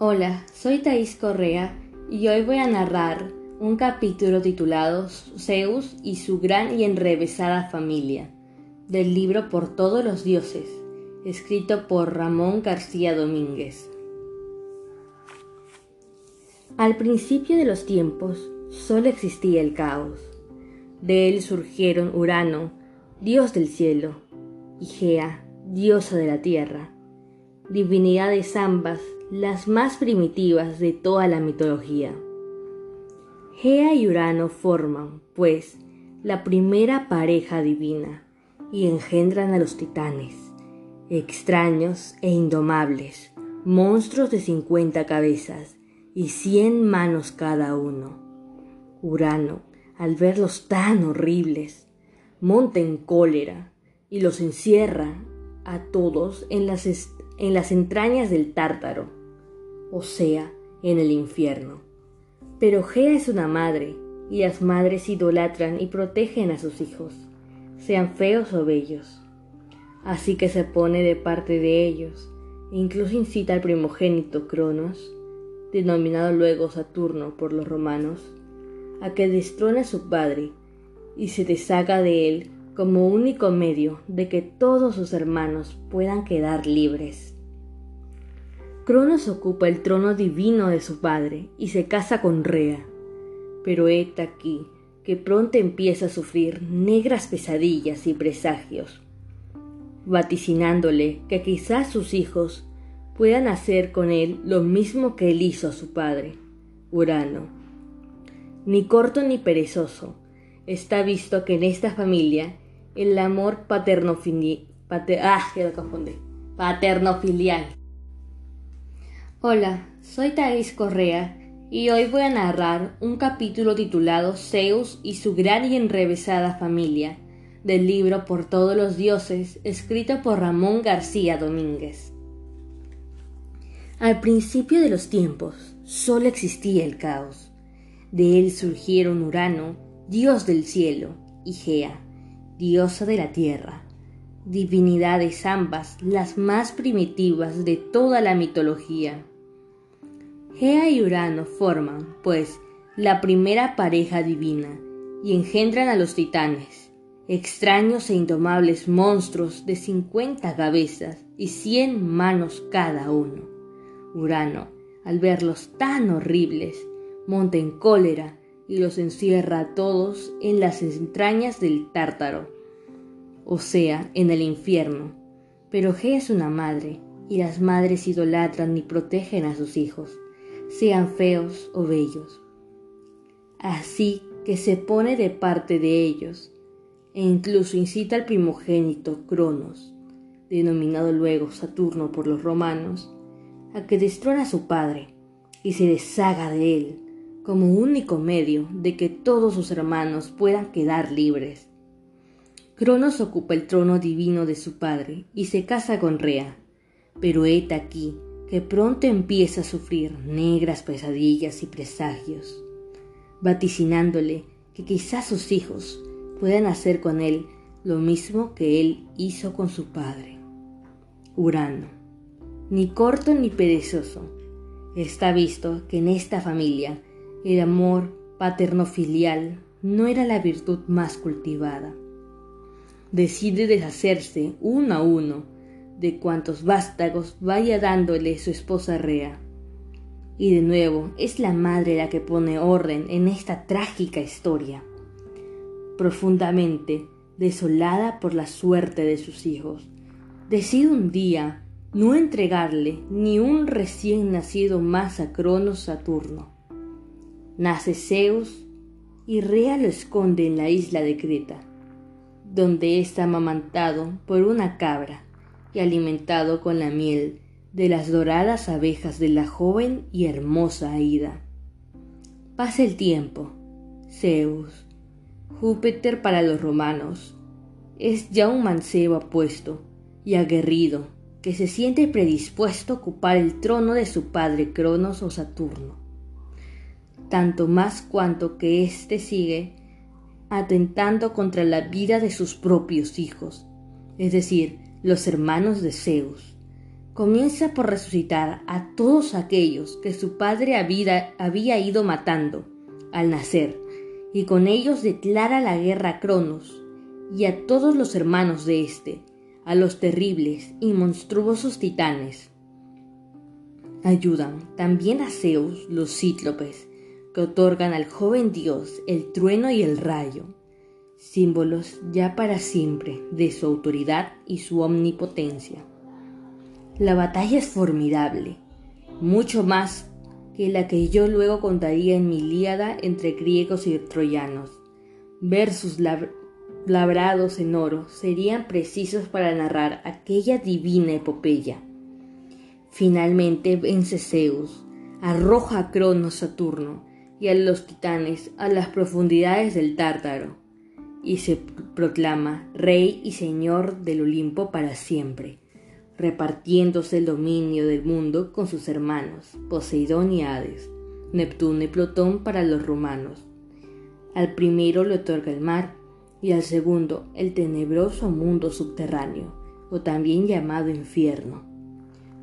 Hola, soy Thais Correa y hoy voy a narrar un capítulo titulado Zeus y su gran y enrevesada familia, del libro Por todos los dioses, escrito por Ramón García Domínguez. Al principio de los tiempos solo existía el caos. De él surgieron Urano, dios del cielo, y Gea, diosa de la tierra, divinidades ambas las más primitivas de toda la mitología. Gea y Urano forman, pues, la primera pareja divina y engendran a los titanes, extraños e indomables, monstruos de cincuenta cabezas y cien manos cada uno. Urano, al verlos tan horribles, monta en cólera y los encierra a todos en las, en las entrañas del tártaro, o sea, en el infierno. Pero Gea es una madre, y las madres idolatran y protegen a sus hijos, sean feos o bellos. Así que se pone de parte de ellos, e incluso incita al primogénito Cronos, denominado luego Saturno por los romanos, a que destrone a su padre y se deshaga de él como único medio de que todos sus hermanos puedan quedar libres. Cronos ocupa el trono divino de su padre y se casa con Rea, pero heta aquí que pronto empieza a sufrir negras pesadillas y presagios, vaticinándole que quizás sus hijos puedan hacer con él lo mismo que él hizo a su padre, Urano. Ni corto ni perezoso, está visto que en esta familia el amor paternofilial. ah, ya Paternofilial. Hola, soy Thais Correa y hoy voy a narrar un capítulo titulado Zeus y su gran y enrevesada familia, del libro Por todos los dioses, escrito por Ramón García Domínguez. Al principio de los tiempos solo existía el caos. De él surgieron Urano, dios del cielo, y Gea, diosa de la tierra, divinidades ambas las más primitivas de toda la mitología. Gea y Urano forman, pues, la primera pareja divina y engendran a los titanes, extraños e indomables monstruos de cincuenta cabezas y cien manos cada uno. Urano, al verlos tan horribles, monta en cólera y los encierra a todos en las entrañas del tártaro, o sea, en el infierno. Pero Gea es una madre, y las madres idolatran y protegen a sus hijos, sean feos o bellos. Así que se pone de parte de ellos, e incluso incita al primogénito Cronos, denominado luego Saturno por los romanos, a que destrona a su padre y se deshaga de él como único medio de que todos sus hermanos puedan quedar libres. Cronos ocupa el trono divino de su padre y se casa con Rea, pero heta aquí que pronto empieza a sufrir negras pesadillas y presagios, vaticinándole que quizás sus hijos puedan hacer con él lo mismo que él hizo con su padre. Urano, ni corto ni perezoso, está visto que en esta familia el amor paterno-filial no era la virtud más cultivada. Decide deshacerse uno a uno de cuantos vástagos vaya dándole su esposa Rea. Y de nuevo es la madre la que pone orden en esta trágica historia, profundamente desolada por la suerte de sus hijos. Decide un día no entregarle ni un recién nacido más a Cronos Saturno nace Zeus y Rea lo esconde en la isla de Creta, donde está amamantado por una cabra y alimentado con la miel de las doradas abejas de la joven y hermosa Aida. Pasa el tiempo. Zeus, Júpiter para los romanos, es ya un mancebo apuesto y aguerrido que se siente predispuesto a ocupar el trono de su padre Cronos o Saturno tanto más cuanto que éste sigue atentando contra la vida de sus propios hijos, es decir, los hermanos de Zeus, comienza por resucitar a todos aquellos que su padre había, ido matando al nacer, y con ellos declara la guerra a Cronos y a todos los hermanos de éste, a los terribles y monstruosos titanes. Ayudan también a Zeus los cíclopes, que otorgan al joven dios el trueno y el rayo, símbolos ya para siempre de su autoridad y su omnipotencia. La batalla es formidable, mucho más que la que yo luego contaría en mi Ilíada entre griegos y troyanos. Versos labrados en oro serían precisos para narrar aquella divina epopeya. Finalmente vence Zeus, arroja a Cronos Saturno y a los titanes a las profundidades del Tártaro, y se proclama rey y señor del Olimpo para siempre repartiéndose el dominio del mundo con sus hermanos, Poseidón y Hades, Neptuno y Plutón para los romanos. Al primero le otorga el mar y al segundo el tenebroso mundo subterráneo, o también llamado infierno.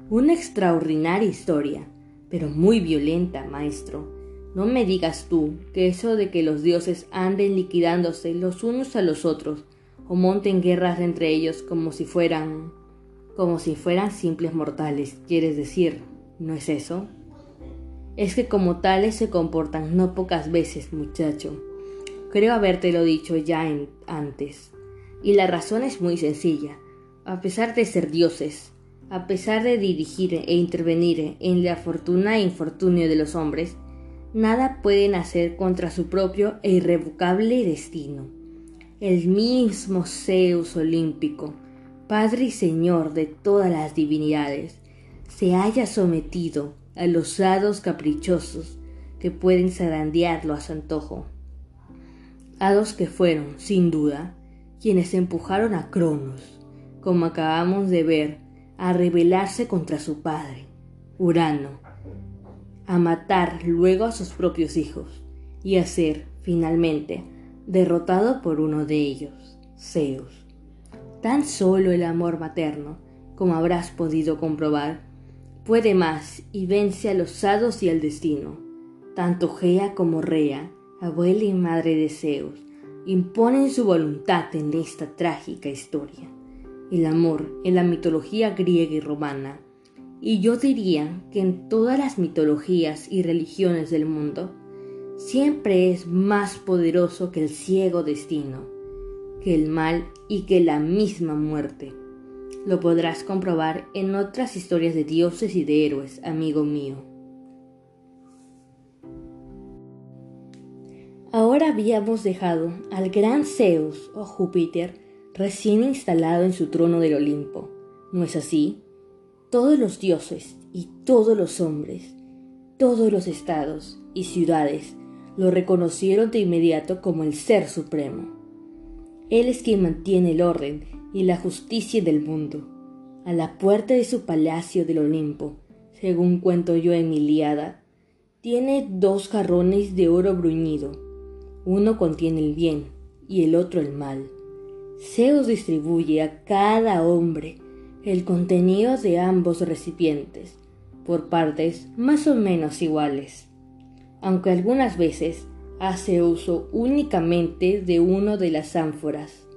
Una extraordinaria historia, pero muy violenta, maestro. No me digas tú que eso de que los dioses anden liquidándose los unos a los otros o monten guerras entre ellos como si fueran como si fueran simples mortales, quieres decir, ¿no es eso? Es que como tales se comportan no pocas veces, muchacho. Creo habértelo dicho ya antes. Y la razón es muy sencilla. A pesar de ser dioses, a pesar de dirigir e intervenir en la fortuna e infortunio de los hombres, nada pueden hacer contra su propio e irrevocable destino. El mismo Zeus olímpico, Padre y Señor de todas las divinidades, se haya sometido a los hados caprichosos que pueden zarandearlo a su antojo. Hados que fueron, sin duda, quienes empujaron a Cronos, como acabamos de ver, a rebelarse contra su padre, Urano, a matar luego a sus propios hijos y a ser, finalmente, derrotado por uno de ellos, Zeus. Tan solo el amor materno, como habrás podido comprobar, puede más y vence a los hados y al destino. Tanto Gea como Rea, abuela y madre de Zeus, imponen su voluntad en esta trágica historia. El amor en la mitología griega y romana, y yo diría que en todas las mitologías y religiones del mundo, siempre es más poderoso que el ciego destino que el mal y que la misma muerte. Lo podrás comprobar en otras historias de dioses y de héroes, amigo mío. Ahora habíamos dejado al gran Zeus o Júpiter recién instalado en su trono del Olimpo. ¿No es así? Todos los dioses y todos los hombres, todos los estados y ciudades lo reconocieron de inmediato como el Ser Supremo. Él es quien mantiene el orden y la justicia del mundo. A la puerta de su palacio del Olimpo, según cuento yo en mi Iliada, tiene dos jarrones de oro bruñido. Uno contiene el bien y el otro el mal. Zeus distribuye a cada hombre el contenido de ambos recipientes, por partes más o menos iguales, aunque algunas veces hace uso únicamente de uno de las ánforas.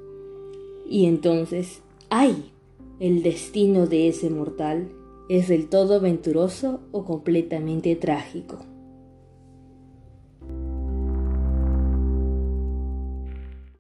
Y entonces, ¡ay! El destino de ese mortal es del todo venturoso o completamente trágico.